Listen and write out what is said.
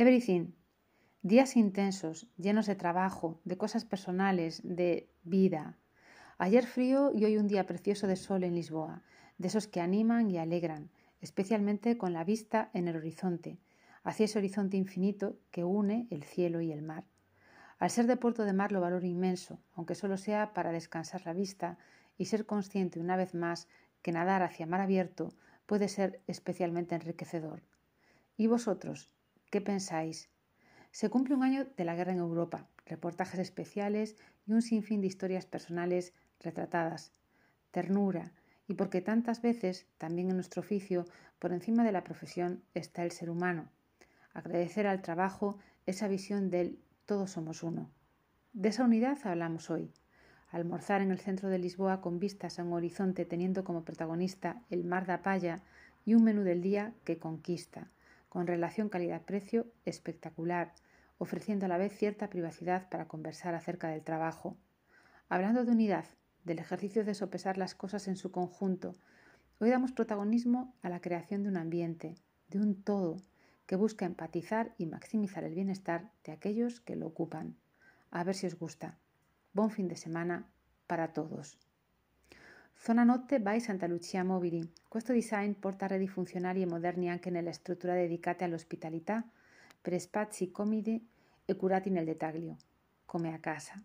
Everything. Días intensos, llenos de trabajo, de cosas personales, de vida. Ayer frío y hoy un día precioso de sol en Lisboa, de esos que animan y alegran, especialmente con la vista en el horizonte, hacia ese horizonte infinito que une el cielo y el mar. Al ser de puerto de mar lo valoro inmenso, aunque solo sea para descansar la vista y ser consciente una vez más que nadar hacia mar abierto puede ser especialmente enriquecedor. ¿Y vosotros? ¿Qué pensáis? Se cumple un año de la guerra en Europa, reportajes especiales y un sinfín de historias personales retratadas. Ternura, y porque tantas veces, también en nuestro oficio, por encima de la profesión está el ser humano. Agradecer al trabajo esa visión del todos somos uno. De esa unidad hablamos hoy. Almorzar en el centro de Lisboa con vistas a un horizonte teniendo como protagonista el mar de Apaya y un menú del día que conquista, con relación calidad-precio espectacular, ofreciendo a la vez cierta privacidad para conversar acerca del trabajo. Hablando de unidad, del ejercicio de sopesar las cosas en su conjunto, hoy damos protagonismo a la creación de un ambiente, de un todo, que busca empatizar y maximizar el bienestar de aquellos que lo ocupan. A ver si os gusta. Buen fin de semana para todos. Zona notte by Santa Lucia Mobili. Questo design porta reti funzionali e moderni anche nelle strutture dedicate all'ospitalità per spazi comodi e curati nel dettaglio, come a casa.